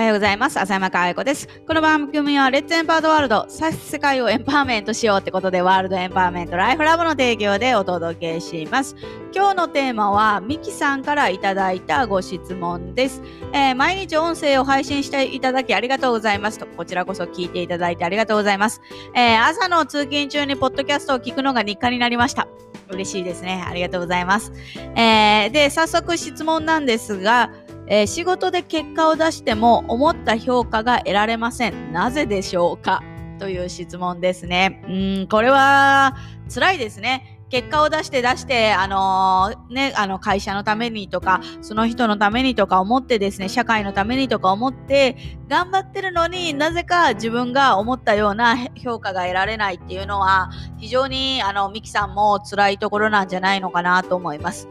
おはようございます。浅山かあ子です。この番組は、レッツエンパワードワールド、世界をエンパワーメントしようってことで、ワールドエンパワーメントライフラボの提供でお届けします。今日のテーマは、ミキさんからいただいたご質問です。えー、毎日音声を配信していただきありがとうございますと、こちらこそ聞いていただいてありがとうございます。えー、朝の通勤中にポッドキャストを聞くのが日課になりました。嬉しいですね。ありがとうございます。えー、で、早速質問なんですが、えー、仕事で結果を出しても思った評価が得られません。なぜでしょうか？という質問ですね。うん、これは辛いですね。結果を出して出して、あのー、ね、あの会社のためにとか、その人のためにとか思ってですね、社会のためにとか思って頑張ってるのになぜか自分が思ったような評価が得られないっていうのは、非常にあの、ミキさんも辛いところなんじゃないのかなと思います。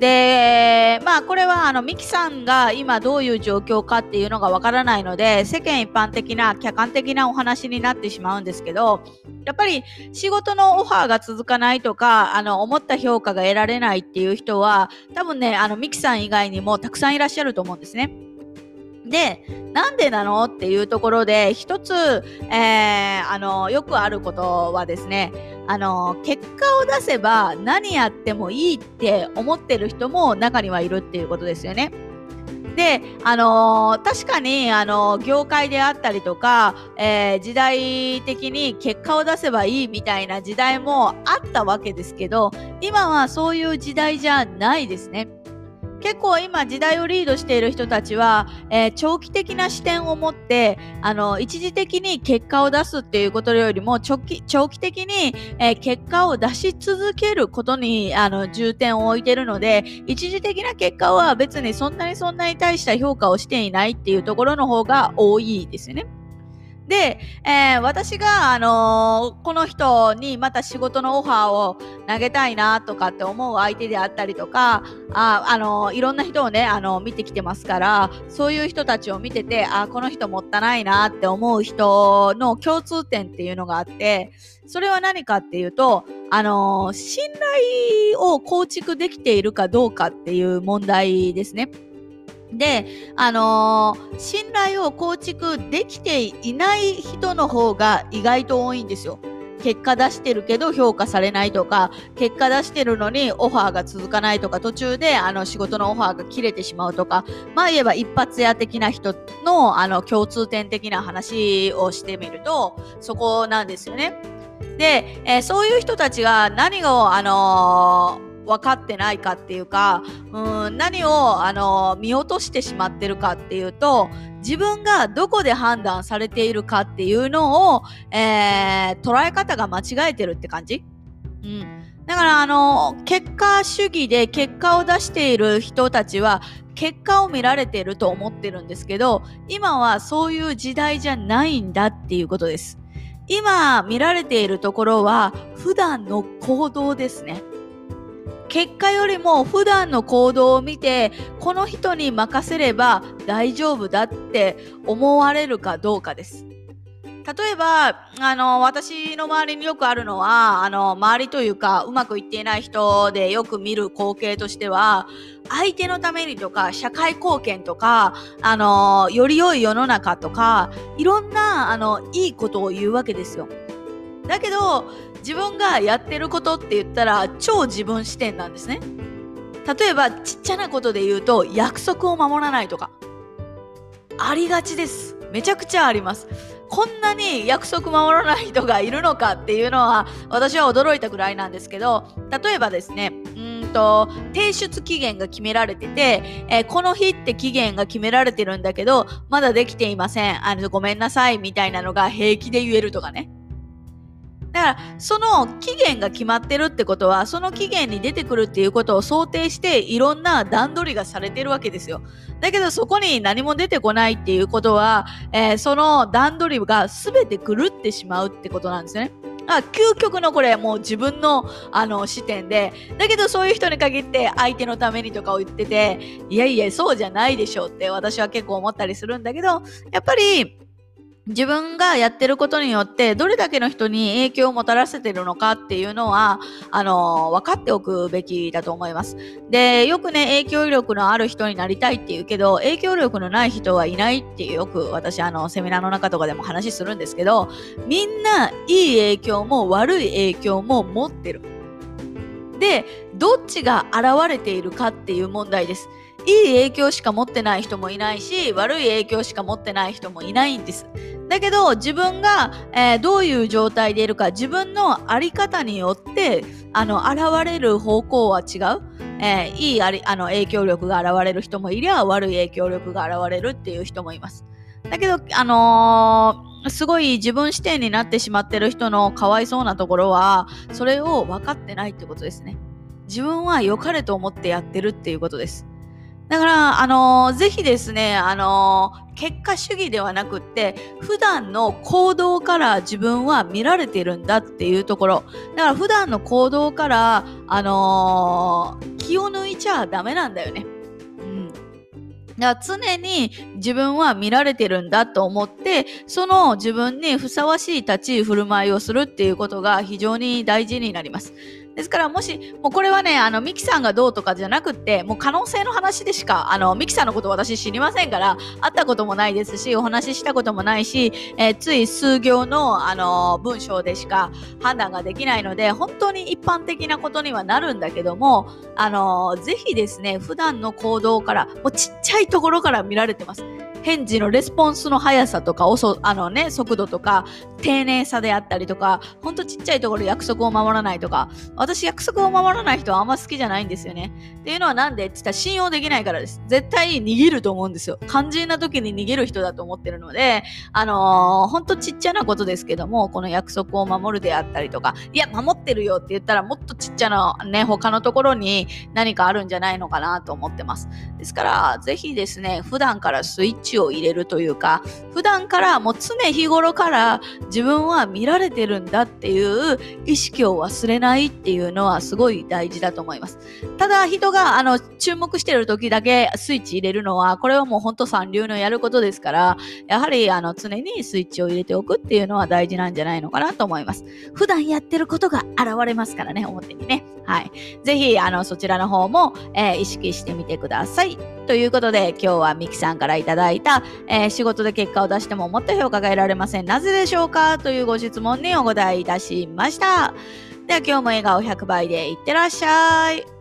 で、まあこれはあのミキさんが今どういう状況かっていうのがわからないので、世間一般的な客観的なお話になってしまうんですけど、やっぱり仕事のオファーが続かないとか、あの思った評価が得られないっていう人は、多分ね、あのミキさん以外にもたくさんいらっしゃると思うんですね。で、なんでなの？っていうところで、一つ、えー、あの、よくあることはですね、あの、結果を出せば何やってもいいって思ってる人も中にはいるっていうことですよね。で、あのー、確かに、あのー、業界であったりとか、えー、時代的に結果を出せばいいみたいな時代もあったわけですけど、今はそういう時代じゃないですね。結構今時代をリードしている人たちは、えー、長期的な視点を持ってあの一時的に結果を出すっていうことよりも長期長期的に、えー、結果を出し続けることにあの重点を置いてるので一時的な結果は別にそんなにそんなに大した評価をしていないっていうところの方が多いですよね。で、えー、私が、あのー、この人にまた仕事のオファーを投げたいなとかって思う相手であったりとか、あ、あのー、いろんな人をね、あの見てきてますから、そういう人たちを見てて、あ、この人もったないなって思う人の共通点っていうのがあって、それは何かっていうと、あの信頼を構築できているかどうかっていう問題ですね。で、あのー、信頼を構築できていない人の方が意外と多いんですよ。結果出してるけど評価されないとか、結果出してるのにオファーが続かないとか、途中であの仕事のオファーが切れてしまうとか、まあ言えば一発屋的な人のあの共通点的な話をしてみると、そこなんですよね。で、えー、そういう人たちが何を、あのー分かってないかっていうか、うん、何を、あの、見落としてしまってるかっていうと、自分がどこで判断されているかっていうのを、えー、捉え方が間違えてるって感じうん。だから、あの、結果主義で結果を出している人たちは、結果を見られていると思ってるんですけど、今はそういう時代じゃないんだっていうことです。今見られているところは、普段の行動ですね。結果よりも普段の行動を見てこの人に任せれば大丈夫だって思われるかどうかです。例えば、あの、私の周りによくあるのは、あの、周りというか、うまくいっていない人でよく見る光景としては、相手のためにとか、社会貢献とか、あの、より良い世の中とか、いろんな、あの、いいことを言うわけですよ。だけど自分がやってることって言ったら超自分視点なんですね。例えばちっちゃなことで言うと約束を守らないとか。ありがちです。めちゃくちゃあります。こんなに約束守らない人がいるのかっていうのは私は驚いたぐらいなんですけど例えばですねうんと提出期限が決められてて、えー、この日って期限が決められてるんだけどまだできていません。あのごめんなさいみたいなのが平気で言えるとかね。だからその期限が決まってるってことはその期限に出てくるっていうことを想定していろんな段取りがされてるわけですよ。だけどそこに何も出てこないっていうことは、えー、その段取りが全て狂ってしまうってことなんですよね。あ究極のこれもう自分のあの視点でだけどそういう人に限って相手のためにとかを言ってていやいやそうじゃないでしょうって私は結構思ったりするんだけどやっぱり自分がやってることによってどれだけの人に影響をもたらせてるのかっていうのはあの分かっておくべきだと思います。でよくね影響力のある人になりたいっていうけど影響力のない人はいないってよく私あのセミナーの中とかでも話するんですけどみんないい影響も悪い影響も持ってる。でどっちが現れているかっていう問題です。いい影響しか持ってない人もいないし悪い影響しか持ってない人もいないんです。だけど自分が、えー、どういう状態でいるか自分の在り方によってあの現れる方向は違う。えー、いいありあの影響力が現れる人もいりゃ悪い影響力が現れるっていう人もいます。だけど、あのー、すごい自分視点になってしまってる人のかわいそうなところは、それを分かってないってことですね。自分は良かれと思ってやってるっていうことです。だから、あのー、ぜひですね、あのー、結果主義ではなくって、普段の行動から自分は見られてるんだっていうところ。だから普段の行動から、あのー、気を抜いちゃダメなんだよね。うん。だから常に自分は見られてるんだと思って、その自分にふさわしい立ち居振る舞いをするっていうことが非常に大事になります。ですからもし、もうこれはね、あの、ミキさんがどうとかじゃなくって、もう可能性の話でしか、あの、ミキさんのこと私知りませんから、会ったこともないですし、お話ししたこともないし、えー、つい数行の、あの、文章でしか判断ができないので、本当に一般的なことにはなるんだけども、あの、ぜひですね、普段の行動から、もうちっちゃいところから見られてます。返事のレスポンスの速さとか、遅、あのね、速度とか、丁寧さであったりとか、ほんとちっちゃいところ約束を守らないとか、私約束を守らない人はあんま好きじゃないんですよね。っていうのはなんでって言ったら信用できないからです。絶対逃げると思うんですよ。肝心な時に逃げる人だと思ってるので、あのー、ほんとちっちゃなことですけども、この約束を守るであったりとか、いや、守ってるよって言ったらもっとちっちゃなね、他のところに何かあるんじゃないのかなと思ってます。ですから、ぜひですね、普段からスイッチチを入れるというか、普段からもう常日頃から自分は見られてるんだっていう意識を忘れないっていうのはすごい大事だと思います。ただ人があの注目してる時だけスイッチ入れるのは、これはもうほんと三流のやることですから、やはりあの常にスイッチを入れておくっていうのは大事なんじゃないのかなと思います。普段やってることが現れますからね、表にね。はい。ぜひ、あの、そちらの方も、えー、意識してみてください。ということで、今日はミキさんからいただいた、えー、仕事で結果を出してももっと評価が得られません。なぜでしょうか？というご質問にお答えいたしました。では今日も笑顔100倍でいってらっしゃい。